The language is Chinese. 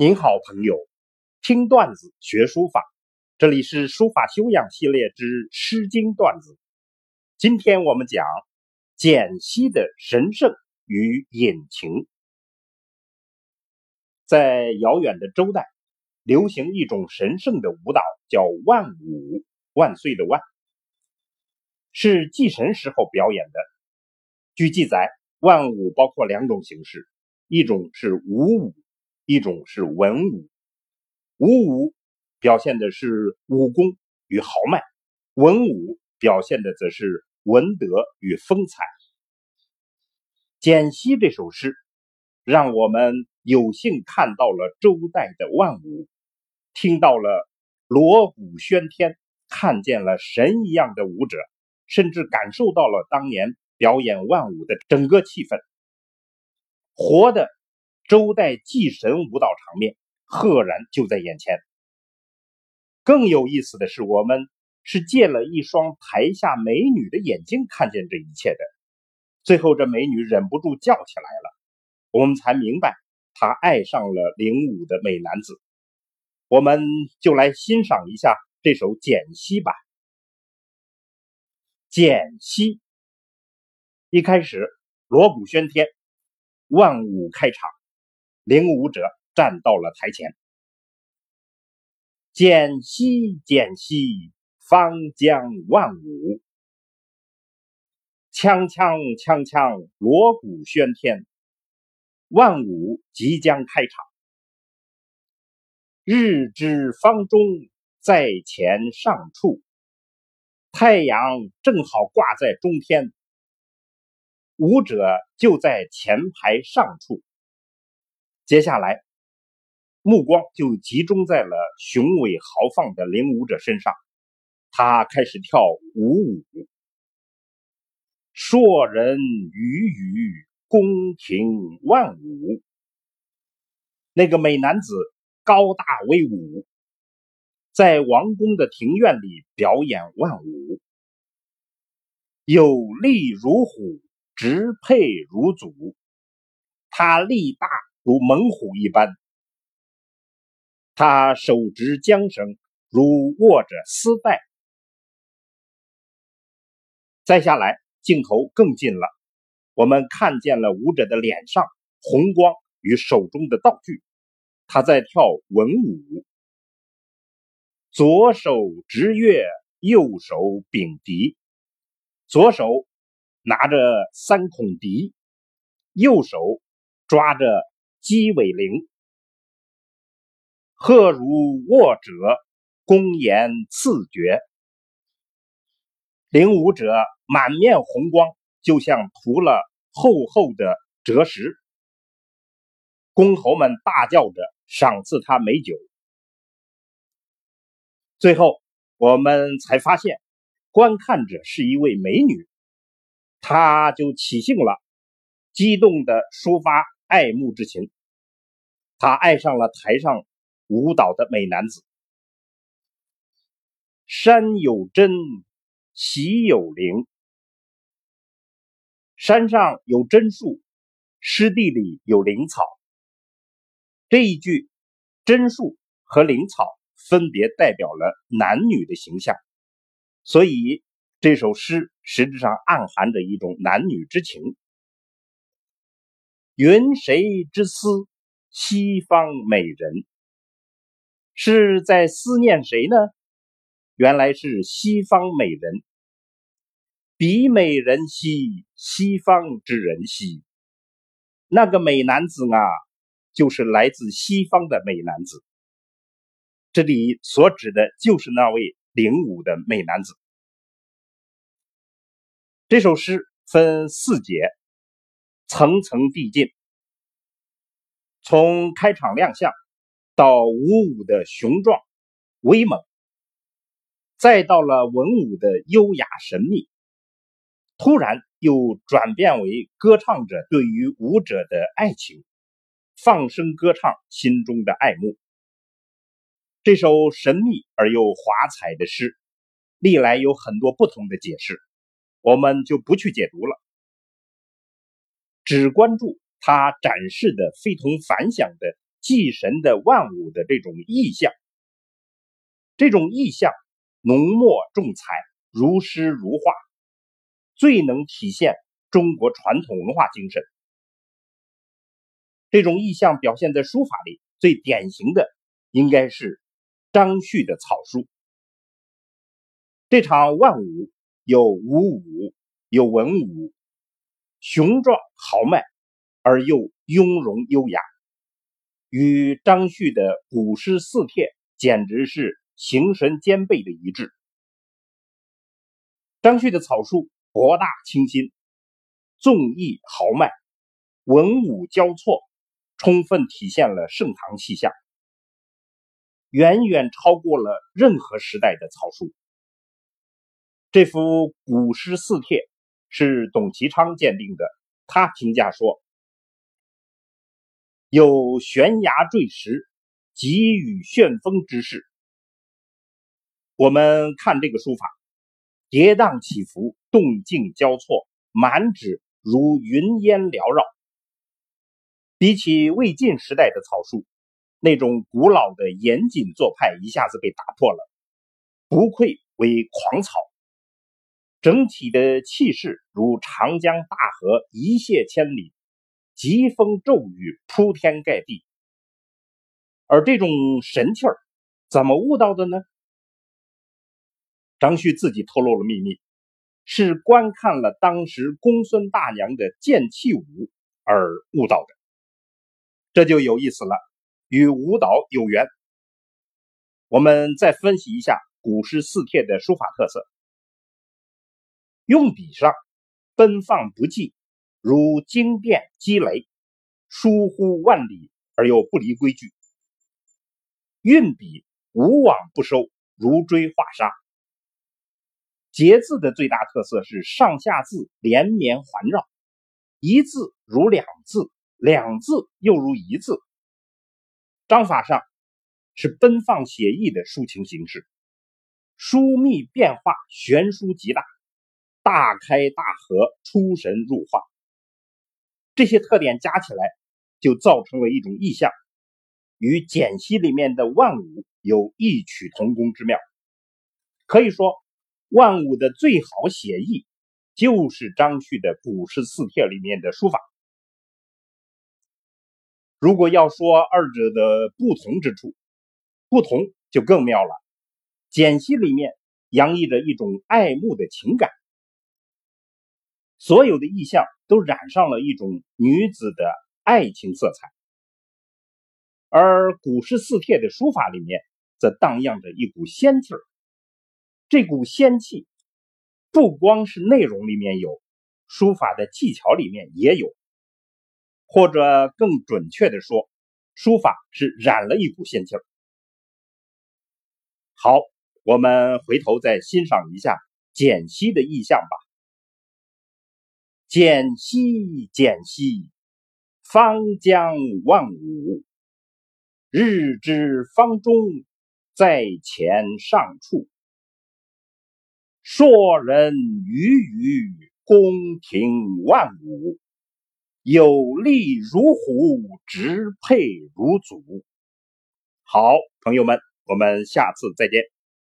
您好，朋友，听段子学书法，这里是书法修养系列之《诗经》段子。今天我们讲简溪的神圣与隐情。在遥远的周代，流行一种神圣的舞蹈，叫万舞，万岁的万，是祭神时候表演的。据记载，万舞包括两种形式，一种是武舞。一种是文武，武舞表现的是武功与豪迈，文武表现的则是文德与风采。简析这首诗，让我们有幸看到了周代的万舞，听到了锣鼓喧天，看见了神一样的舞者，甚至感受到了当年表演万舞的整个气氛，活的。周代祭神舞蹈场面赫然就在眼前。更有意思的是，我们是借了一双台下美女的眼睛看见这一切的。最后，这美女忍不住叫起来了，我们才明白她爱上了领舞的美男子。我们就来欣赏一下这首《简溪》吧。《简溪》一开始，锣鼓喧天，万舞开场。领舞者站到了台前，简溪简溪，方将万舞，锵锵锵锵，锣鼓喧天，万舞即将开场。日之方中，在前上处，太阳正好挂在中天，舞者就在前排上处。接下来，目光就集中在了雄伟豪放的领舞者身上。他开始跳舞舞，硕人鱼鱼，宫廷万舞。那个美男子高大威武，在王宫的庭院里表演万舞，有力如虎，直佩如祖。他力大。如猛虎一般，他手执缰绳，如握着丝带。再下来，镜头更近了，我们看见了舞者的脸上红光与手中的道具，他在跳文舞，左手执月，右手秉笛，左手拿着三孔笛，右手抓着。鸡尾铃，鹤如握者，公言赐绝。领舞者满面红光，就像涂了厚厚的赭石。公侯们大叫着赏赐他美酒。最后，我们才发现，观看者是一位美女，她就起兴了，激动的抒发。爱慕之情，她爱上了台上舞蹈的美男子。山有真，溪有灵。山上有真树，湿地里有灵草。这一句真树和灵草分别代表了男女的形象，所以这首诗实质上暗含着一种男女之情。云谁之思？西方美人是在思念谁呢？原来是西方美人。彼美人兮，西方之人兮。那个美男子啊，就是来自西方的美男子。这里所指的就是那位领舞的美男子。这首诗分四节。层层递进，从开场亮相到舞舞的雄壮威猛，再到了文武的优雅神秘，突然又转变为歌唱者对于舞者的爱情，放声歌唱心中的爱慕。这首神秘而又华彩的诗，历来有很多不同的解释，我们就不去解读了，只关注他展示的非同凡响的祭神的万物的这种意象。这种意象浓墨重彩，如诗如画，最能体现中国传统文化精神。这种意象表现在书法里，最典型的应该是张旭的草书。这场万舞有武武，有文武，雄壮豪迈而又雍容优雅，与张旭的古诗四帖简直是形神兼备的一致。张旭的草书博大清新，纵逸豪迈，文武交错，充分体现了盛唐气象，远远超过了任何时代的草书。这幅古诗四帖是董其昌鉴定的。他评价说：“有悬崖坠石、急雨旋风之势。”我们看这个书法，跌宕起伏，动静交错，满纸如云烟缭绕。比起魏晋时代的草书，那种古老的严谨做派一下子被打破了，不愧为狂草。整体的气势如长江大河一泻千里，疾风骤雨铺天盖地。而这种神气儿怎么悟到的呢？张旭自己透露了秘密，是观看了当时公孙大娘的剑气舞而悟到的。这就有意思了，与舞蹈有缘。我们再分析一下古诗四帖的书法特色。用笔上奔放不羁，如惊变击雷，疏忽万里而又不离规矩；运笔无往不收，如追画沙。结字的最大特色是上下字连绵环绕，一字如两字，两字又如一字。章法上是奔放写意的抒情形式，疏密变化悬殊极大。大开大合，出神入化，这些特点加起来，就造成了一种意象，与简析里面的万物有异曲同工之妙。可以说，万物的最好写意，就是张旭的古诗四帖里面的书法。如果要说二者的不同之处，不同就更妙了。简析里面洋溢着一种爱慕的情感。所有的意象都染上了一种女子的爱情色彩，而古诗四帖的书法里面则荡漾着一股仙气儿。这股仙气不光是内容里面有，书法的技巧里面也有，或者更准确的说，书法是染了一股仙气儿。好，我们回头再欣赏一下简析的意象吧。简溪简溪，方将万物；日之方中，在前上处。硕人鱼鱼，宫廷万物；有力如虎，直配如祖。好，朋友们，我们下次再见。